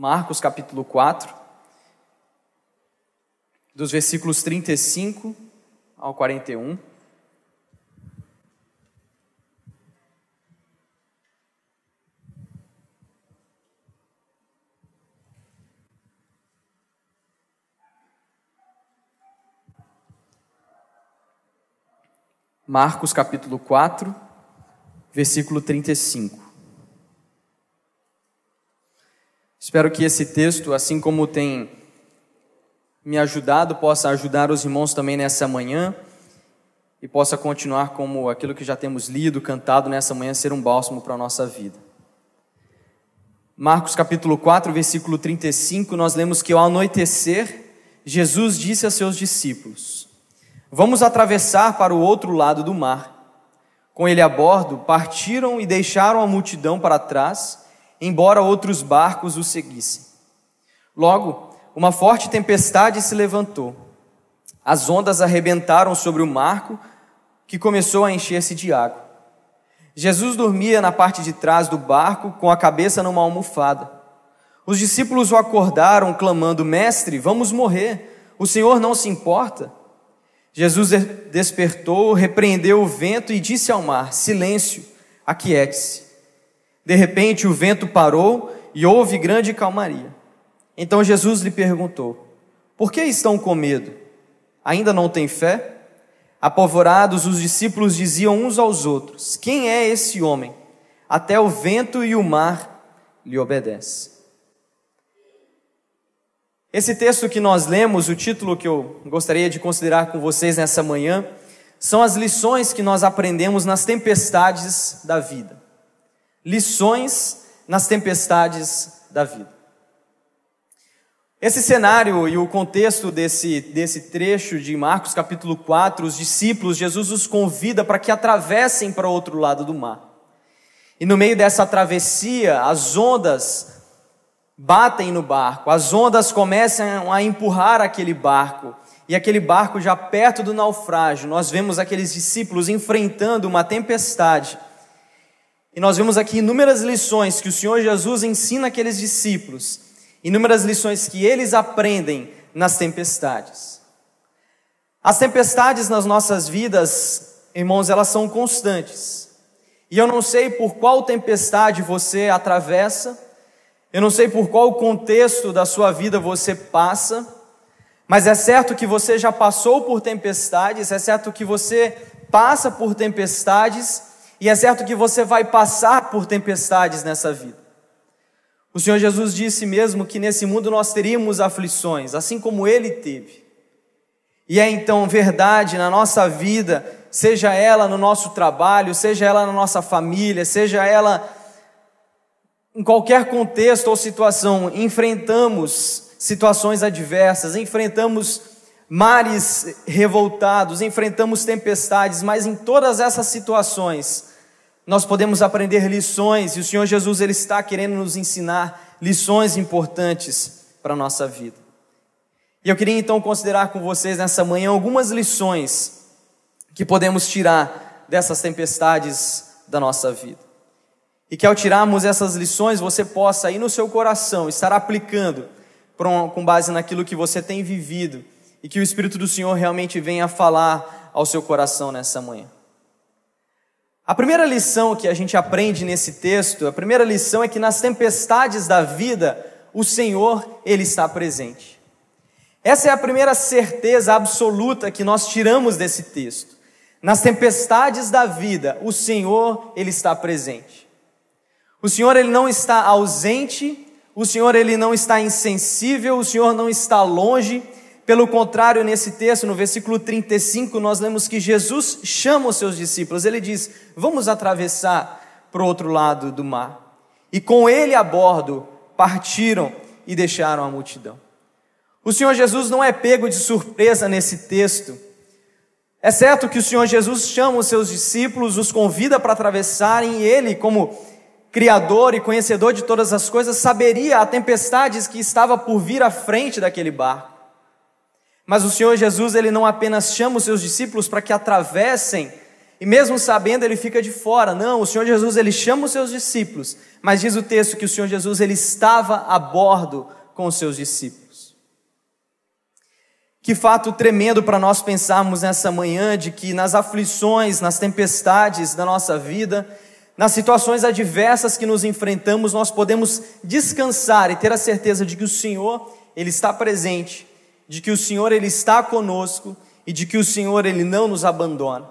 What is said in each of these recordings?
Marcos capítulo 4, dos versículos 35 ao 41. Marcos capítulo 4, versículo 35. Espero que esse texto, assim como tem me ajudado, possa ajudar os irmãos também nessa manhã e possa continuar como aquilo que já temos lido, cantado nessa manhã, ser um bálsamo para a nossa vida. Marcos capítulo 4, versículo 35, nós lemos que ao anoitecer, Jesus disse a seus discípulos: Vamos atravessar para o outro lado do mar. Com ele a bordo, partiram e deixaram a multidão para trás, embora outros barcos o seguissem. Logo, uma forte tempestade se levantou. As ondas arrebentaram sobre o marco, que começou a encher-se de água. Jesus dormia na parte de trás do barco, com a cabeça numa almofada. Os discípulos o acordaram, clamando: Mestre, vamos morrer. O Senhor não se importa? Jesus despertou, repreendeu o vento e disse ao mar: Silêncio, aquiete-se. De repente o vento parou e houve grande calmaria. Então Jesus lhe perguntou: Por que estão com medo? Ainda não têm fé? Apavorados, os discípulos diziam uns aos outros: Quem é esse homem? Até o vento e o mar lhe obedecem. Esse texto que nós lemos, o título que eu gostaria de considerar com vocês nessa manhã, são as lições que nós aprendemos nas tempestades da vida. Lições nas tempestades da vida. Esse cenário e o contexto desse, desse trecho de Marcos capítulo 4, os discípulos, Jesus os convida para que atravessem para o outro lado do mar. E no meio dessa travessia, as ondas batem no barco, as ondas começam a empurrar aquele barco, e aquele barco já perto do naufrágio, nós vemos aqueles discípulos enfrentando uma tempestade. E nós vemos aqui inúmeras lições que o Senhor Jesus ensina aqueles discípulos, inúmeras lições que eles aprendem nas tempestades. As tempestades nas nossas vidas, irmãos, elas são constantes. E eu não sei por qual tempestade você atravessa, eu não sei por qual contexto da sua vida você passa, mas é certo que você já passou por tempestades, é certo que você passa por tempestades, e é certo que você vai passar por tempestades nessa vida. O Senhor Jesus disse mesmo que nesse mundo nós teríamos aflições, assim como ele teve. E é então verdade na nossa vida, seja ela no nosso trabalho, seja ela na nossa família, seja ela em qualquer contexto ou situação, enfrentamos situações adversas, enfrentamos mares revoltados, enfrentamos tempestades, mas em todas essas situações, nós podemos aprender lições e o Senhor Jesus ele está querendo nos ensinar lições importantes para a nossa vida. E eu queria então considerar com vocês nessa manhã algumas lições que podemos tirar dessas tempestades da nossa vida. E que ao tirarmos essas lições, você possa aí no seu coração estar aplicando com base naquilo que você tem vivido e que o Espírito do Senhor realmente venha falar ao seu coração nessa manhã. A primeira lição que a gente aprende nesse texto, a primeira lição é que nas tempestades da vida, o Senhor, Ele está presente. Essa é a primeira certeza absoluta que nós tiramos desse texto. Nas tempestades da vida, o Senhor, Ele está presente. O Senhor ele não está ausente, o Senhor ele não está insensível, o Senhor não está longe. Pelo contrário, nesse texto, no versículo 35, nós lemos que Jesus chama os seus discípulos. Ele diz: "Vamos atravessar para o outro lado do mar". E com ele a bordo partiram e deixaram a multidão. O Senhor Jesus não é pego de surpresa nesse texto. É certo que o Senhor Jesus chama os seus discípulos, os convida para atravessarem, e ele, como Criador e conhecedor de todas as coisas, saberia a tempestades que estava por vir à frente daquele barco. Mas o Senhor Jesus, ele não apenas chama os seus discípulos para que atravessem E mesmo sabendo, ele fica de fora. Não, o Senhor Jesus ele chama os seus discípulos, mas diz o texto que o Senhor Jesus ele estava a bordo com os seus discípulos. Que fato tremendo para nós pensarmos nessa manhã de que nas aflições, nas tempestades da nossa vida, nas situações adversas que nos enfrentamos, nós podemos descansar e ter a certeza de que o Senhor ele está presente, de que o Senhor ele está conosco e de que o Senhor ele não nos abandona.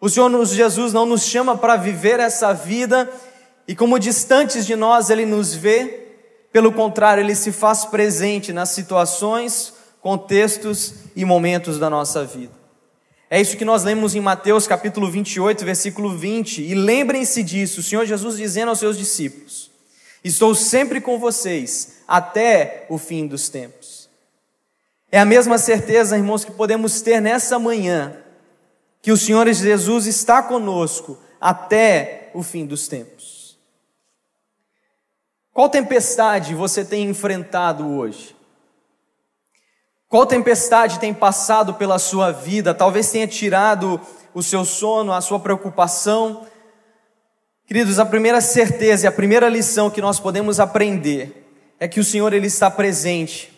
O Senhor Jesus não nos chama para viver essa vida e como distantes de nós ele nos vê, pelo contrário, ele se faz presente nas situações, contextos e momentos da nossa vida. É isso que nós lemos em Mateus capítulo 28, versículo 20. E lembrem-se disso, o Senhor Jesus dizendo aos seus discípulos: Estou sempre com vocês até o fim dos tempos. É a mesma certeza, irmãos, que podemos ter nessa manhã, que o Senhor Jesus está conosco até o fim dos tempos. Qual tempestade você tem enfrentado hoje? Qual tempestade tem passado pela sua vida? Talvez tenha tirado o seu sono, a sua preocupação. Queridos, a primeira certeza e a primeira lição que nós podemos aprender é que o Senhor ele está presente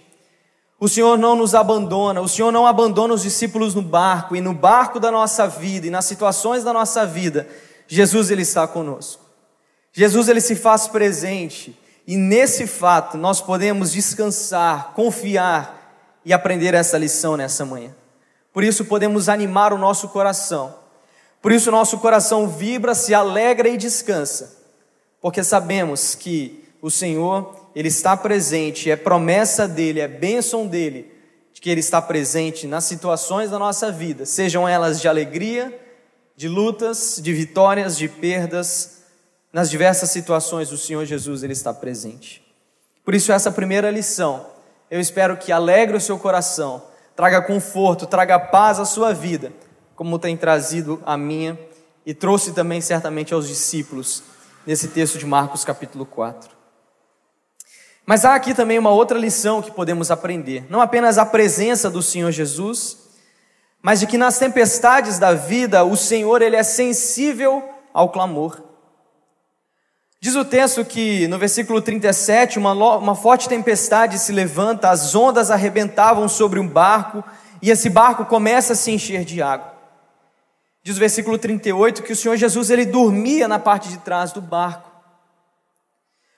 o Senhor não nos abandona, o Senhor não abandona os discípulos no barco, e no barco da nossa vida, e nas situações da nossa vida, Jesus ele está conosco. Jesus ele se faz presente, e nesse fato nós podemos descansar, confiar e aprender essa lição nessa manhã. Por isso podemos animar o nosso coração. Por isso nosso coração vibra, se alegra e descansa, porque sabemos que o Senhor ele está presente, é promessa dele, é bênção dele, de que ele está presente nas situações da nossa vida, sejam elas de alegria, de lutas, de vitórias, de perdas, nas diversas situações o Senhor Jesus ele está presente. Por isso essa primeira lição, eu espero que alegre o seu coração, traga conforto, traga paz à sua vida, como tem trazido a minha e trouxe também certamente aos discípulos nesse texto de Marcos capítulo 4. Mas há aqui também uma outra lição que podemos aprender: não apenas a presença do Senhor Jesus, mas de que nas tempestades da vida o Senhor ele é sensível ao clamor. Diz o texto que no versículo 37, uma, uma forte tempestade se levanta, as ondas arrebentavam sobre um barco e esse barco começa a se encher de água. Diz o versículo 38 que o Senhor Jesus ele dormia na parte de trás do barco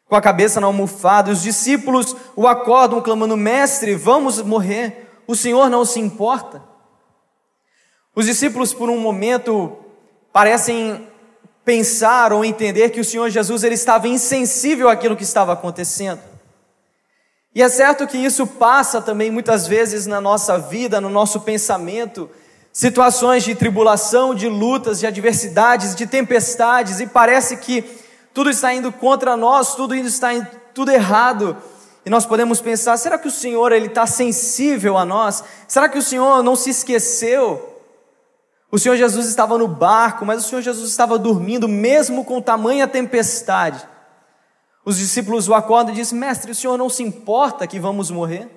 com a cabeça na almofada. Os discípulos o acordam, clamando: Mestre, vamos morrer. O Senhor não se importa. Os discípulos, por um momento, parecem pensar ou entender que o Senhor Jesus ele estava insensível àquilo que estava acontecendo. E é certo que isso passa também muitas vezes na nossa vida, no nosso pensamento, situações de tribulação, de lutas, de adversidades, de tempestades, e parece que tudo está indo contra nós, tudo está indo tudo errado. E nós podemos pensar: será que o Senhor ele está sensível a nós? Será que o Senhor não se esqueceu? O Senhor Jesus estava no barco, mas o Senhor Jesus estava dormindo, mesmo com tamanha tempestade. Os discípulos o acordam e dizem: Mestre, o Senhor não se importa que vamos morrer?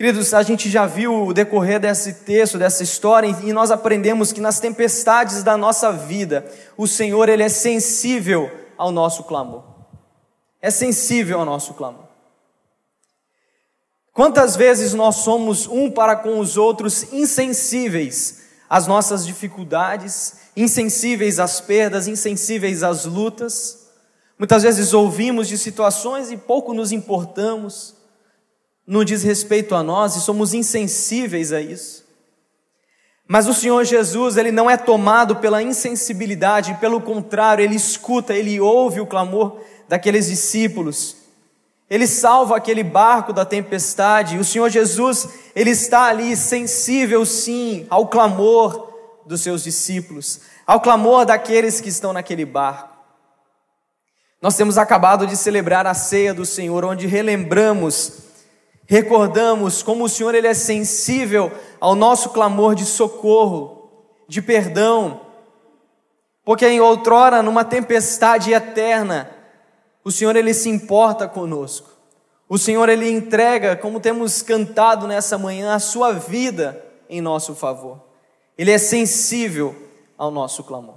Queridos, a gente já viu o decorrer desse texto, dessa história, e nós aprendemos que nas tempestades da nossa vida, o Senhor ele é sensível ao nosso clamor. É sensível ao nosso clamor. Quantas vezes nós somos um para com os outros insensíveis às nossas dificuldades, insensíveis às perdas, insensíveis às lutas? Muitas vezes ouvimos de situações e pouco nos importamos não diz respeito a nós e somos insensíveis a isso. Mas o Senhor Jesus, ele não é tomado pela insensibilidade, pelo contrário, ele escuta, ele ouve o clamor daqueles discípulos. Ele salva aquele barco da tempestade. O Senhor Jesus, ele está ali sensível sim ao clamor dos seus discípulos, ao clamor daqueles que estão naquele barco. Nós temos acabado de celebrar a ceia do Senhor, onde relembramos recordamos como o Senhor ele é sensível ao nosso clamor de socorro, de perdão, porque em outrora, numa tempestade eterna, o Senhor ele se importa conosco. O Senhor ele entrega, como temos cantado nessa manhã, a sua vida em nosso favor. Ele é sensível ao nosso clamor.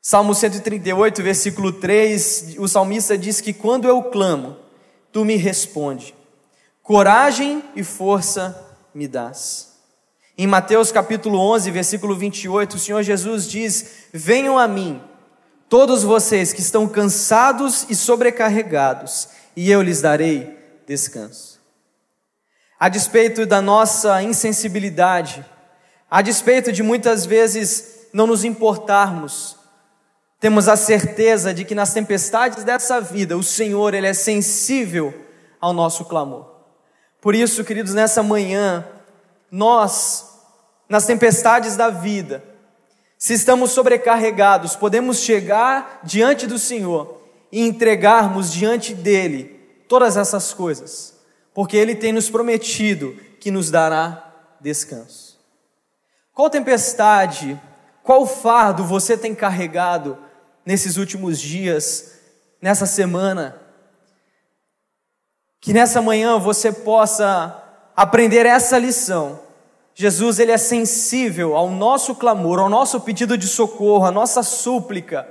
Salmo 138, versículo 3, o salmista diz que quando eu clamo, tu me responde. Coragem e força me dás. Em Mateus capítulo 11, versículo 28, o Senhor Jesus diz: Venham a mim, todos vocês que estão cansados e sobrecarregados, e eu lhes darei descanso. A despeito da nossa insensibilidade, a despeito de muitas vezes não nos importarmos, temos a certeza de que nas tempestades dessa vida, o Senhor, Ele é sensível ao nosso clamor. Por isso, queridos, nessa manhã, nós, nas tempestades da vida, se estamos sobrecarregados, podemos chegar diante do Senhor e entregarmos diante dele todas essas coisas, porque ele tem nos prometido que nos dará descanso. Qual tempestade, qual fardo você tem carregado nesses últimos dias, nessa semana? Que nessa manhã você possa aprender essa lição. Jesus ele é sensível ao nosso clamor, ao nosso pedido de socorro, à nossa súplica.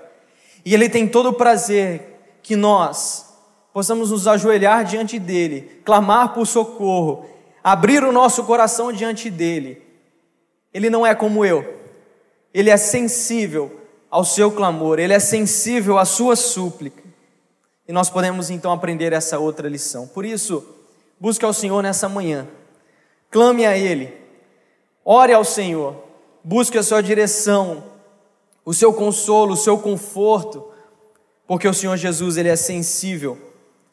E ele tem todo o prazer que nós possamos nos ajoelhar diante dele, clamar por socorro, abrir o nosso coração diante dele. Ele não é como eu. Ele é sensível ao seu clamor, ele é sensível à sua súplica. E nós podemos então aprender essa outra lição. Por isso, busque ao Senhor nessa manhã. Clame a Ele. Ore ao Senhor. Busque a sua direção, o seu consolo, o seu conforto, porque o Senhor Jesus, ele é sensível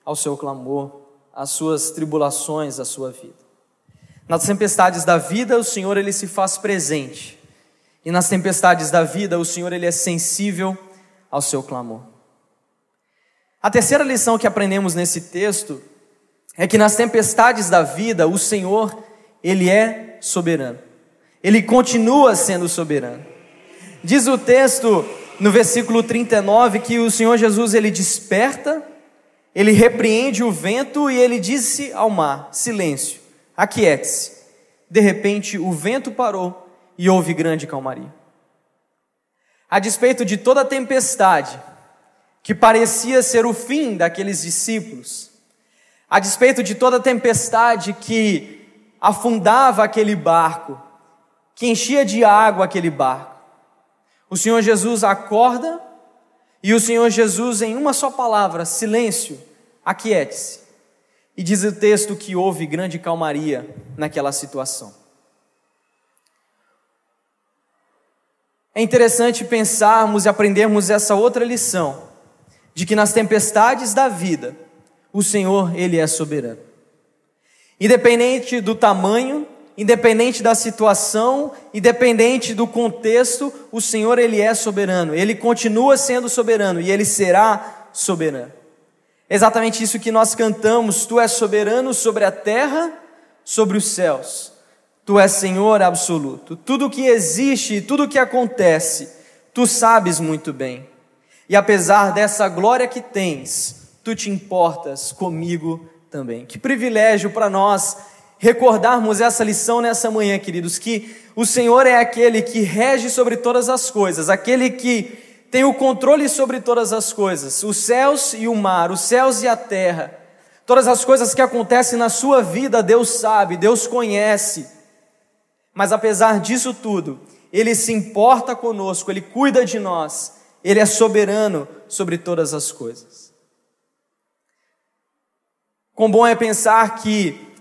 ao seu clamor, às suas tribulações, à sua vida. Nas tempestades da vida, o Senhor ele se faz presente. E nas tempestades da vida, o Senhor ele é sensível ao seu clamor. A terceira lição que aprendemos nesse texto é que nas tempestades da vida, o Senhor, ele é soberano. Ele continua sendo soberano. Diz o texto no versículo 39 que o Senhor Jesus ele desperta, ele repreende o vento e ele disse ao mar: Silêncio, aquiete-se. De repente o vento parou e houve grande calmaria. A despeito de toda a tempestade, que parecia ser o fim daqueles discípulos, a despeito de toda a tempestade que afundava aquele barco, que enchia de água aquele barco, o Senhor Jesus acorda e o Senhor Jesus, em uma só palavra, silêncio, aquiete-se. E diz o texto que houve grande calmaria naquela situação. É interessante pensarmos e aprendermos essa outra lição de que nas tempestades da vida, o Senhor, Ele é soberano. Independente do tamanho, independente da situação, independente do contexto, o Senhor, Ele é soberano. Ele continua sendo soberano e Ele será soberano. É exatamente isso que nós cantamos: Tu és soberano sobre a terra, sobre os céus. Tu és Senhor absoluto. Tudo o que existe, tudo o que acontece, tu sabes muito bem. E apesar dessa glória que tens, tu te importas comigo também. Que privilégio para nós recordarmos essa lição nessa manhã, queridos, que o Senhor é aquele que rege sobre todas as coisas, aquele que tem o controle sobre todas as coisas, os céus e o mar, os céus e a terra. Todas as coisas que acontecem na sua vida, Deus sabe, Deus conhece. Mas apesar disso tudo, Ele se importa conosco, Ele cuida de nós ele é soberano sobre todas as coisas. Quão bom é pensar que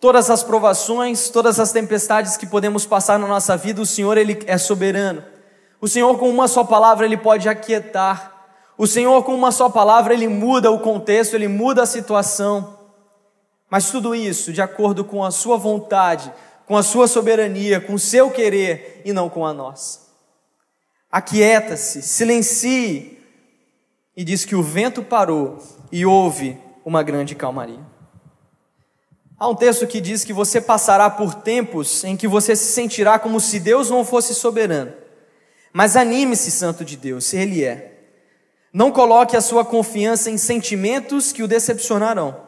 todas as provações, todas as tempestades que podemos passar na nossa vida, o Senhor ele é soberano. O Senhor com uma só palavra ele pode aquietar. O Senhor com uma só palavra ele muda o contexto, ele muda a situação. Mas tudo isso de acordo com a sua vontade, com a sua soberania, com o seu querer e não com a nossa. Aquieta-se, silencie. E diz que o vento parou e houve uma grande calmaria. Há um texto que diz que você passará por tempos em que você se sentirá como se Deus não fosse soberano. Mas anime-se, Santo de Deus, Ele é. Não coloque a sua confiança em sentimentos que o decepcionarão.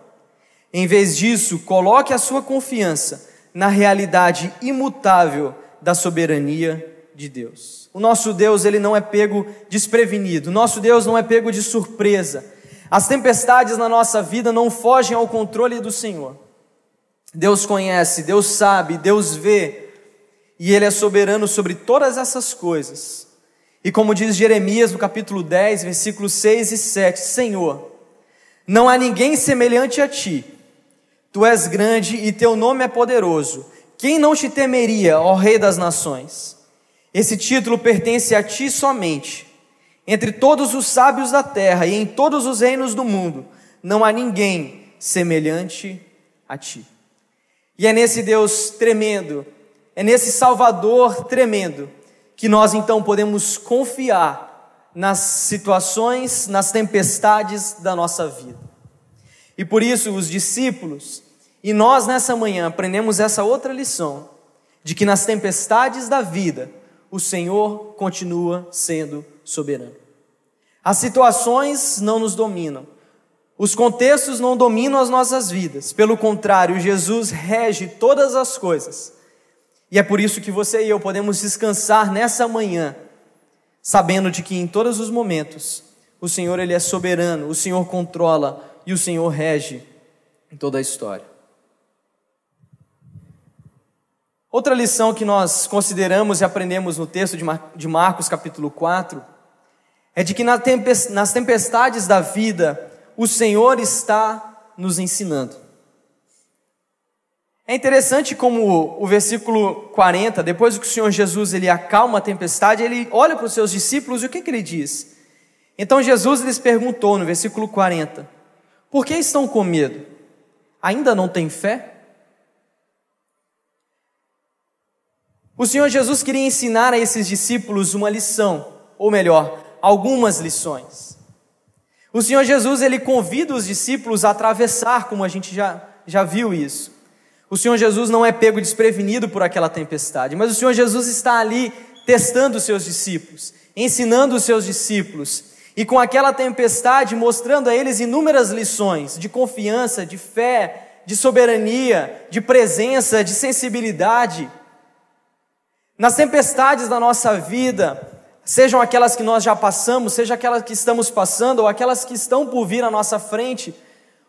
Em vez disso, coloque a sua confiança na realidade imutável da soberania de Deus. O nosso Deus, ele não é pego desprevenido. O nosso Deus não é pego de surpresa. As tempestades na nossa vida não fogem ao controle do Senhor. Deus conhece, Deus sabe, Deus vê, e Ele é soberano sobre todas essas coisas. E como diz Jeremias no capítulo 10, versículos 6 e 7, Senhor, não há ninguém semelhante a ti. Tu és grande e teu nome é poderoso. Quem não te temeria, ó Rei das Nações? Esse título pertence a ti somente. Entre todos os sábios da terra e em todos os reinos do mundo, não há ninguém semelhante a ti. E é nesse Deus tremendo, é nesse Salvador tremendo, que nós então podemos confiar nas situações, nas tempestades da nossa vida. E por isso os discípulos e nós nessa manhã aprendemos essa outra lição, de que nas tempestades da vida, o Senhor continua sendo soberano. As situações não nos dominam, os contextos não dominam as nossas vidas, pelo contrário, Jesus rege todas as coisas. E é por isso que você e eu podemos descansar nessa manhã, sabendo de que em todos os momentos o Senhor ele é soberano, o Senhor controla e o Senhor rege em toda a história. Outra lição que nós consideramos e aprendemos no texto de Marcos, capítulo 4, é de que nas tempestades da vida, o Senhor está nos ensinando. É interessante como o versículo 40, depois que o Senhor Jesus ele acalma a tempestade, ele olha para os seus discípulos e o que, que ele diz? Então Jesus lhes perguntou no versículo 40: Por que estão com medo? Ainda não têm fé? O Senhor Jesus queria ensinar a esses discípulos uma lição, ou melhor, algumas lições. O Senhor Jesus, ele convida os discípulos a atravessar, como a gente já, já viu isso. O Senhor Jesus não é pego desprevenido por aquela tempestade, mas o Senhor Jesus está ali testando os seus discípulos, ensinando os seus discípulos, e com aquela tempestade mostrando a eles inúmeras lições de confiança, de fé, de soberania, de presença, de sensibilidade. Nas tempestades da nossa vida, sejam aquelas que nós já passamos, seja aquelas que estamos passando ou aquelas que estão por vir à nossa frente,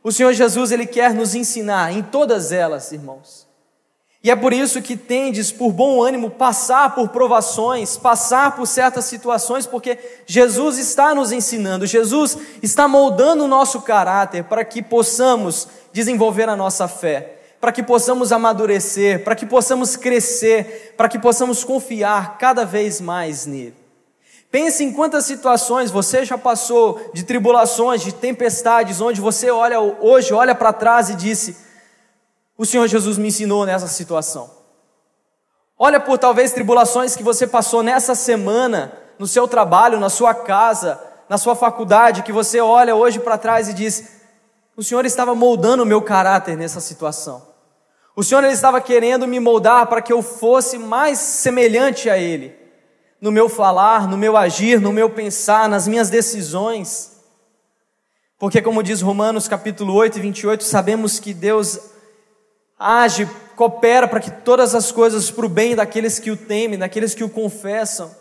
o Senhor Jesus ele quer nos ensinar em todas elas, irmãos. E é por isso que tendes por bom ânimo passar por provações, passar por certas situações, porque Jesus está nos ensinando, Jesus está moldando o nosso caráter para que possamos desenvolver a nossa fé para que possamos amadurecer, para que possamos crescer, para que possamos confiar cada vez mais nele. Pense em quantas situações você já passou de tribulações, de tempestades, onde você olha hoje olha para trás e disse: "O Senhor Jesus me ensinou nessa situação". Olha por talvez tribulações que você passou nessa semana, no seu trabalho, na sua casa, na sua faculdade, que você olha hoje para trás e diz: "O Senhor estava moldando o meu caráter nessa situação". O Senhor ele estava querendo me moldar para que eu fosse mais semelhante a Ele, no meu falar, no meu agir, no meu pensar, nas minhas decisões. Porque, como diz Romanos capítulo 8 e 28, sabemos que Deus age, coopera para que todas as coisas para o bem daqueles que o temem, daqueles que o confessam.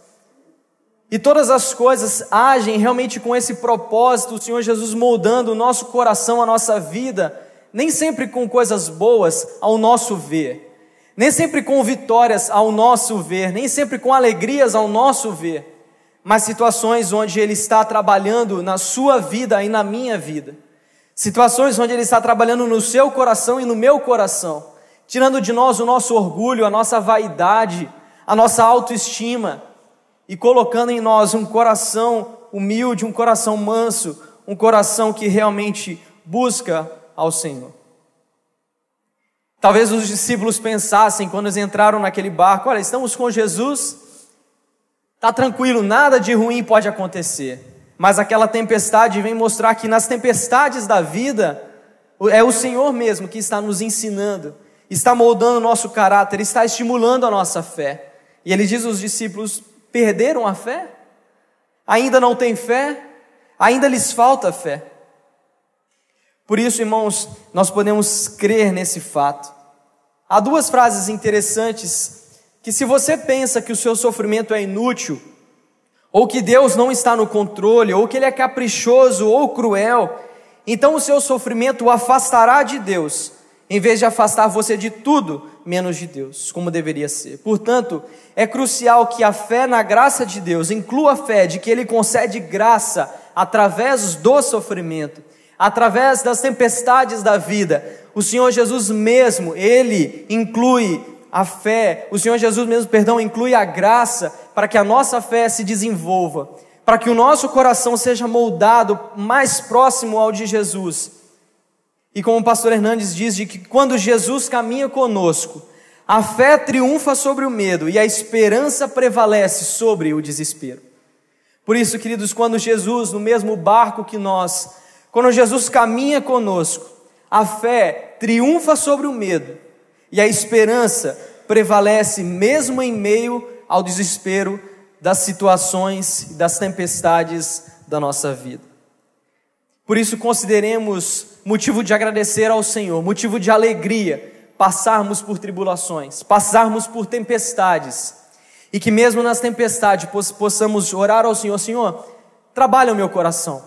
E todas as coisas agem realmente com esse propósito, o Senhor Jesus moldando o nosso coração, a nossa vida nem sempre com coisas boas ao nosso ver, nem sempre com vitórias ao nosso ver, nem sempre com alegrias ao nosso ver, mas situações onde Ele está trabalhando na sua vida e na minha vida, situações onde Ele está trabalhando no seu coração e no meu coração, tirando de nós o nosso orgulho, a nossa vaidade, a nossa autoestima e colocando em nós um coração humilde, um coração manso, um coração que realmente busca ao Senhor. Talvez os discípulos pensassem quando eles entraram naquele barco: olha, estamos com Jesus, está tranquilo, nada de ruim pode acontecer. Mas aquela tempestade vem mostrar que nas tempestades da vida, é o Senhor mesmo que está nos ensinando, está moldando o nosso caráter, está estimulando a nossa fé. E ele diz aos discípulos: perderam a fé? Ainda não têm fé? Ainda lhes falta fé. Por isso, irmãos, nós podemos crer nesse fato. há duas frases interessantes que, se você pensa que o seu sofrimento é inútil, ou que Deus não está no controle, ou que Ele é caprichoso ou cruel, então o seu sofrimento o afastará de Deus, em vez de afastar você de tudo menos de Deus, como deveria ser. Portanto, é crucial que a fé na graça de Deus inclua a fé de que Ele concede graça através do sofrimento, através das tempestades da vida. O Senhor Jesus mesmo, Ele inclui a fé, o Senhor Jesus mesmo, perdão, inclui a graça para que a nossa fé se desenvolva, para que o nosso coração seja moldado mais próximo ao de Jesus. E como o pastor Hernandes diz, de que quando Jesus caminha conosco, a fé triunfa sobre o medo e a esperança prevalece sobre o desespero. Por isso, queridos, quando Jesus, no mesmo barco que nós, quando Jesus caminha conosco, a fé triunfa sobre o medo e a esperança prevalece mesmo em meio ao desespero das situações e das tempestades da nossa vida. Por isso, consideremos motivo de agradecer ao Senhor, motivo de alegria, passarmos por tribulações, passarmos por tempestades, e que mesmo nas tempestades possamos orar ao Senhor: Senhor, trabalha o meu coração.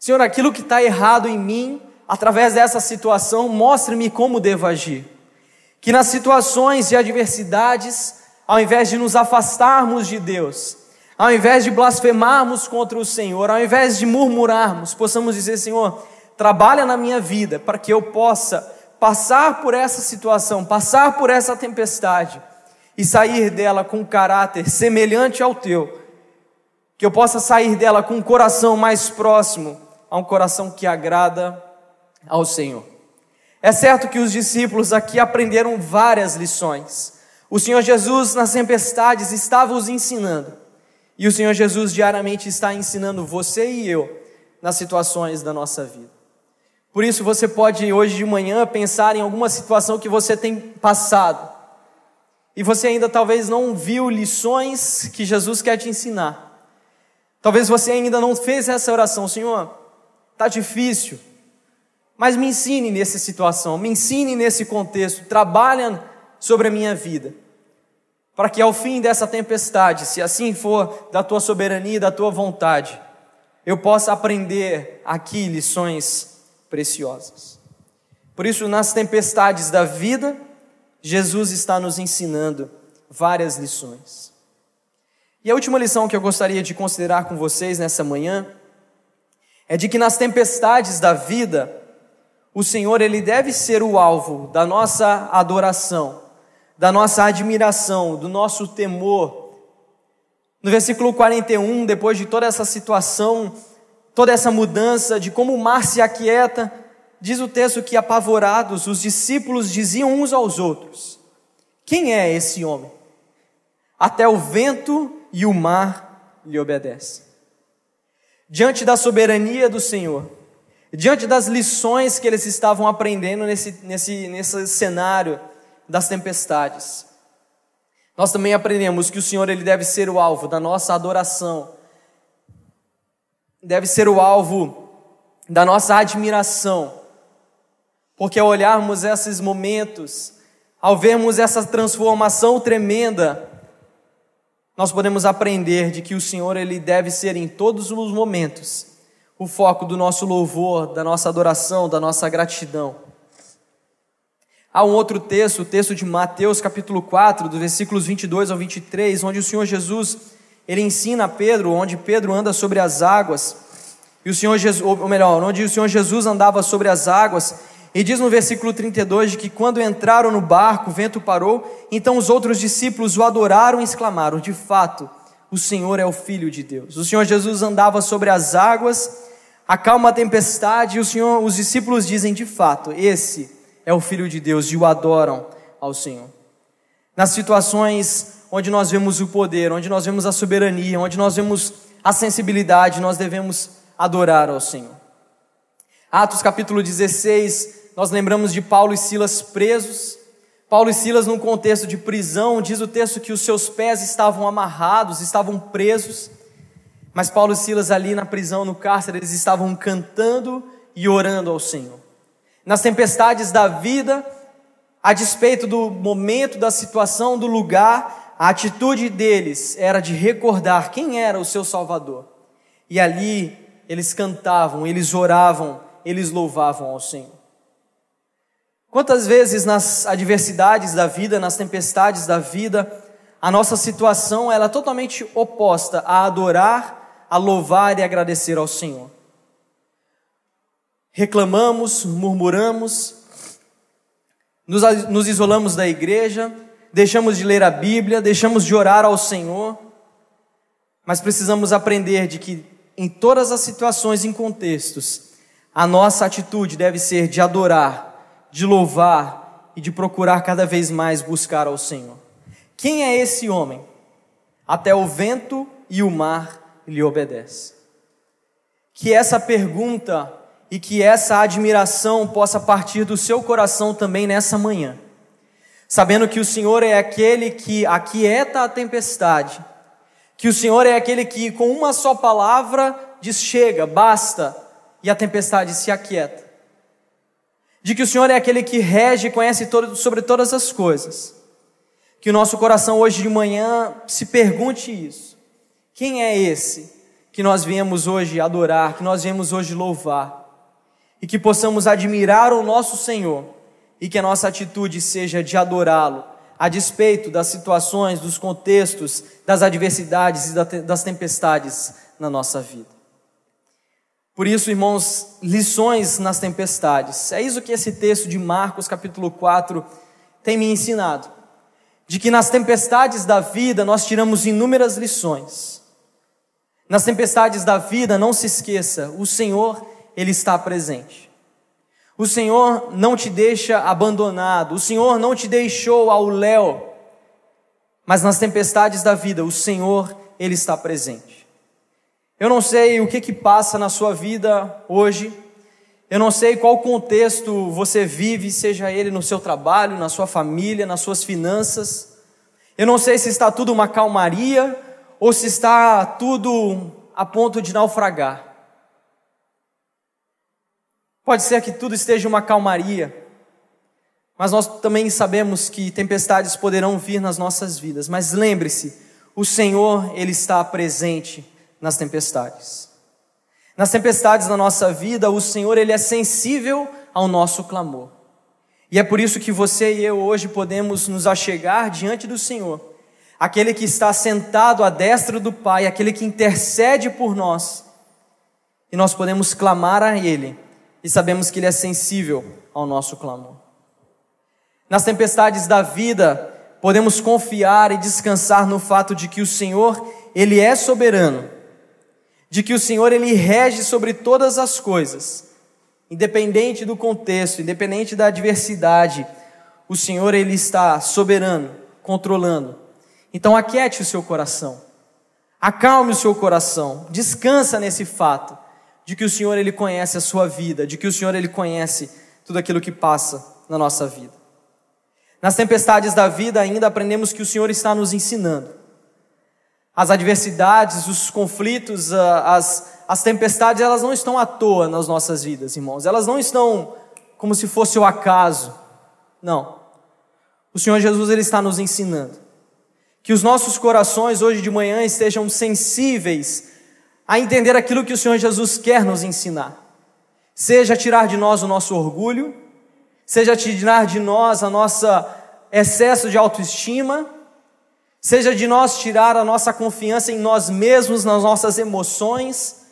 Senhor, aquilo que está errado em mim, através dessa situação, mostre-me como devo agir. Que nas situações de adversidades, ao invés de nos afastarmos de Deus, ao invés de blasfemarmos contra o Senhor, ao invés de murmurarmos, possamos dizer: Senhor, trabalha na minha vida para que eu possa passar por essa situação, passar por essa tempestade e sair dela com um caráter semelhante ao teu, que eu possa sair dela com um coração mais próximo a um coração que agrada ao Senhor. É certo que os discípulos aqui aprenderam várias lições. O Senhor Jesus, nas tempestades, estava os ensinando. E o Senhor Jesus diariamente está ensinando você e eu nas situações da nossa vida. Por isso você pode hoje de manhã pensar em alguma situação que você tem passado. E você ainda talvez não viu lições que Jesus quer te ensinar. Talvez você ainda não fez essa oração, Senhor, tá difícil. Mas me ensine nessa situação, me ensine nesse contexto, trabalha sobre a minha vida. Para que ao fim dessa tempestade, se assim for da tua soberania e da tua vontade, eu possa aprender aqui lições preciosas. Por isso, nas tempestades da vida, Jesus está nos ensinando várias lições. E a última lição que eu gostaria de considerar com vocês nessa manhã é de que nas tempestades da vida, o Senhor ele deve ser o alvo da nossa adoração, da nossa admiração, do nosso temor. No versículo 41, depois de toda essa situação toda essa mudança de como o mar se aquieta, diz o texto que apavorados os discípulos diziam uns aos outros: Quem é esse homem? Até o vento e o mar lhe obedecem. Diante da soberania do Senhor, diante das lições que eles estavam aprendendo nesse, nesse, nesse cenário das tempestades, nós também aprendemos que o Senhor ele deve ser o alvo da nossa adoração, deve ser o alvo da nossa admiração, porque ao olharmos esses momentos, ao vermos essa transformação tremenda, nós podemos aprender de que o Senhor ele deve ser em todos os momentos o foco do nosso louvor, da nossa adoração, da nossa gratidão. Há um outro texto, o texto de Mateus capítulo 4, dos versículos 22 ao 23, onde o Senhor Jesus ele ensina a Pedro, onde Pedro anda sobre as águas, e o Senhor Jesus, ou melhor, onde o Senhor Jesus andava sobre as águas, e diz no versículo 32 de que quando entraram no barco, o vento parou, então os outros discípulos o adoraram e exclamaram: De fato, o Senhor é o Filho de Deus. O Senhor Jesus andava sobre as águas, acalma a tempestade, e o Senhor, os discípulos dizem: De fato, esse é o Filho de Deus, e o adoram ao Senhor. Nas situações onde nós vemos o poder, onde nós vemos a soberania, onde nós vemos a sensibilidade, nós devemos adorar ao Senhor. Atos capítulo 16, nós lembramos de Paulo e Silas presos. Paulo e Silas, num contexto de prisão, diz o texto que os seus pés estavam amarrados, estavam presos. Mas Paulo e Silas, ali na prisão, no cárcere, eles estavam cantando e orando ao Senhor. Nas tempestades da vida, a despeito do momento, da situação, do lugar, a atitude deles era de recordar quem era o seu Salvador. E ali eles cantavam, eles oravam, eles louvavam ao Senhor. Quantas vezes nas adversidades da vida, nas tempestades da vida, a nossa situação ela é totalmente oposta a adorar, a louvar e agradecer ao Senhor. Reclamamos, murmuramos, nos, nos isolamos da igreja, deixamos de ler a Bíblia, deixamos de orar ao Senhor, mas precisamos aprender de que em todas as situações e contextos, a nossa atitude deve ser de adorar, de louvar e de procurar cada vez mais buscar ao Senhor. Quem é esse homem? Até o vento e o mar lhe obedecem. Que essa pergunta e que essa admiração possa partir do seu coração também nessa manhã. Sabendo que o Senhor é aquele que aquieta a tempestade, que o Senhor é aquele que com uma só palavra diz chega, basta, e a tempestade se aquieta. De que o Senhor é aquele que rege e conhece todo, sobre todas as coisas. Que o nosso coração hoje de manhã se pergunte isso. Quem é esse que nós viemos hoje adorar, que nós viemos hoje louvar? E que possamos admirar o nosso Senhor e que a nossa atitude seja de adorá-lo, a despeito das situações, dos contextos, das adversidades e das tempestades na nossa vida. Por isso, irmãos, lições nas tempestades. É isso que esse texto de Marcos, capítulo 4, tem me ensinado. De que nas tempestades da vida nós tiramos inúmeras lições. Nas tempestades da vida, não se esqueça, o Senhor ele está presente. O Senhor não te deixa abandonado, o Senhor não te deixou ao léu, mas nas tempestades da vida, o Senhor, Ele está presente. Eu não sei o que que passa na sua vida hoje, eu não sei qual contexto você vive, seja ele no seu trabalho, na sua família, nas suas finanças. Eu não sei se está tudo uma calmaria ou se está tudo a ponto de naufragar. Pode ser que tudo esteja uma calmaria, mas nós também sabemos que tempestades poderão vir nas nossas vidas. Mas lembre-se, o Senhor, Ele está presente nas tempestades. Nas tempestades da nossa vida, o Senhor, Ele é sensível ao nosso clamor. E é por isso que você e eu hoje podemos nos achegar diante do Senhor, aquele que está sentado à destra do Pai, aquele que intercede por nós, e nós podemos clamar a Ele e sabemos que Ele é sensível ao nosso clamor. Nas tempestades da vida, podemos confiar e descansar no fato de que o Senhor, Ele é soberano, de que o Senhor, Ele rege sobre todas as coisas, independente do contexto, independente da adversidade, o Senhor, Ele está soberano, controlando. Então, aquiete o seu coração, acalme o seu coração, descansa nesse fato de que o Senhor ele conhece a sua vida, de que o Senhor ele conhece tudo aquilo que passa na nossa vida. Nas tempestades da vida ainda aprendemos que o Senhor está nos ensinando. As adversidades, os conflitos, as, as tempestades, elas não estão à toa nas nossas vidas, irmãos. Elas não estão como se fosse o acaso. Não. O Senhor Jesus ele está nos ensinando que os nossos corações hoje de manhã estejam sensíveis a entender aquilo que o Senhor Jesus quer nos ensinar. Seja tirar de nós o nosso orgulho, seja tirar de nós a nossa excesso de autoestima, seja de nós tirar a nossa confiança em nós mesmos, nas nossas emoções,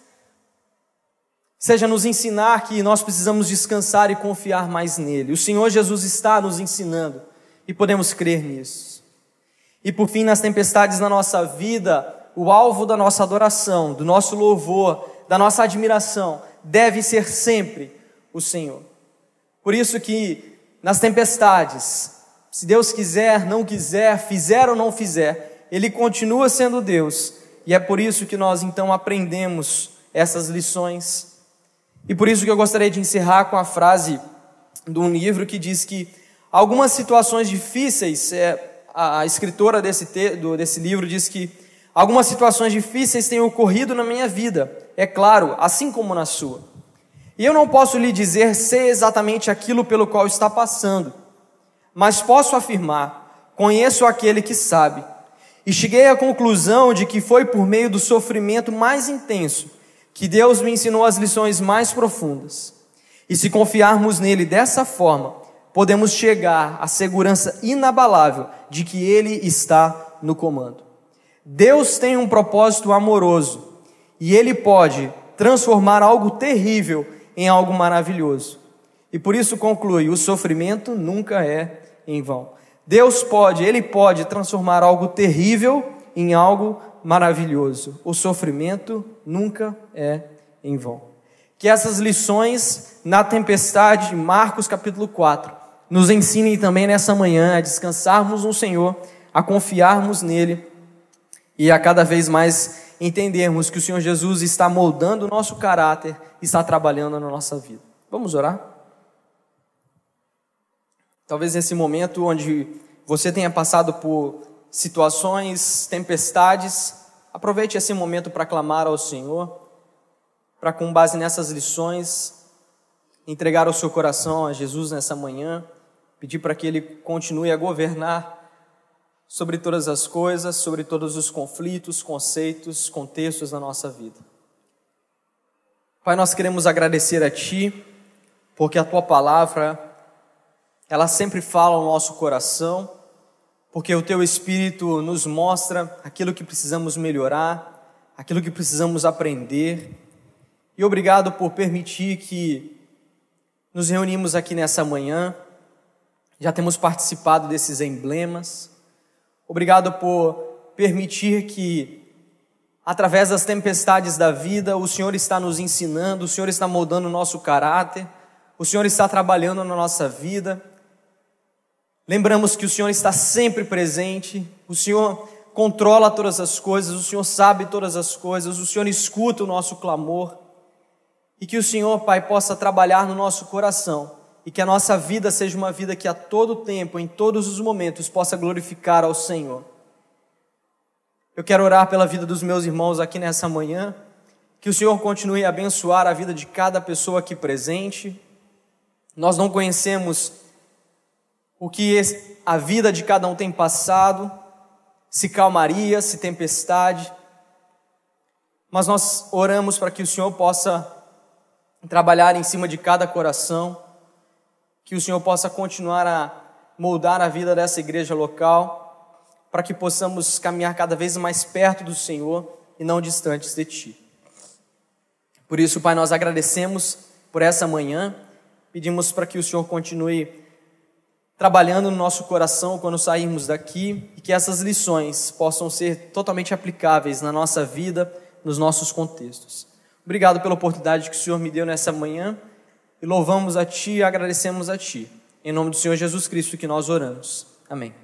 seja nos ensinar que nós precisamos descansar e confiar mais nele. O Senhor Jesus está nos ensinando e podemos crer nisso. E por fim, nas tempestades na nossa vida, o alvo da nossa adoração, do nosso louvor, da nossa admiração, deve ser sempre o Senhor. Por isso que nas tempestades, se Deus quiser, não quiser, fizer ou não fizer, Ele continua sendo Deus. E é por isso que nós então aprendemos essas lições. E por isso que eu gostaria de encerrar com a frase de um livro que diz que algumas situações difíceis, é, a, escritora desse, te, desse livro diz que Algumas situações difíceis têm ocorrido na minha vida, é claro, assim como na sua. E eu não posso lhe dizer ser exatamente aquilo pelo qual está passando, mas posso afirmar: conheço aquele que sabe. E cheguei à conclusão de que foi por meio do sofrimento mais intenso que Deus me ensinou as lições mais profundas. E se confiarmos nele dessa forma, podemos chegar à segurança inabalável de que ele está no comando. Deus tem um propósito amoroso e ele pode transformar algo terrível em algo maravilhoso. E por isso conclui: o sofrimento nunca é em vão. Deus pode, Ele pode transformar algo terrível em algo maravilhoso. O sofrimento nunca é em vão. Que essas lições na tempestade, Marcos capítulo 4, nos ensinem também nessa manhã a descansarmos no Senhor, a confiarmos nele e a cada vez mais entendermos que o Senhor Jesus está moldando o nosso caráter está trabalhando na nossa vida. Vamos orar? Talvez nesse momento onde você tenha passado por situações, tempestades, aproveite esse momento para clamar ao Senhor, para com base nessas lições, entregar o seu coração a Jesus nessa manhã, pedir para que Ele continue a governar sobre todas as coisas, sobre todos os conflitos, conceitos, contextos da nossa vida. Pai, nós queremos agradecer a Ti, porque a Tua palavra ela sempre fala ao nosso coração, porque o teu Espírito nos mostra aquilo que precisamos melhorar, aquilo que precisamos aprender. E obrigado por permitir que nos reunimos aqui nessa manhã, já temos participado desses emblemas. Obrigado por permitir que, através das tempestades da vida, o Senhor está nos ensinando, o Senhor está moldando o nosso caráter, o Senhor está trabalhando na nossa vida. Lembramos que o Senhor está sempre presente, o Senhor controla todas as coisas, o Senhor sabe todas as coisas, o Senhor escuta o nosso clamor. E que o Senhor, Pai, possa trabalhar no nosso coração e que a nossa vida seja uma vida que a todo tempo, em todos os momentos, possa glorificar ao Senhor. Eu quero orar pela vida dos meus irmãos aqui nessa manhã, que o Senhor continue a abençoar a vida de cada pessoa aqui presente. Nós não conhecemos o que a vida de cada um tem passado, se calmaria, se tempestade, mas nós oramos para que o Senhor possa trabalhar em cima de cada coração, que o Senhor possa continuar a moldar a vida dessa igreja local, para que possamos caminhar cada vez mais perto do Senhor e não distantes de Ti. Por isso, Pai, nós agradecemos por essa manhã, pedimos para que o Senhor continue trabalhando no nosso coração quando sairmos daqui e que essas lições possam ser totalmente aplicáveis na nossa vida, nos nossos contextos. Obrigado pela oportunidade que o Senhor me deu nessa manhã e louvamos a Ti e agradecemos a Ti. Em nome do Senhor Jesus Cristo que nós oramos. Amém.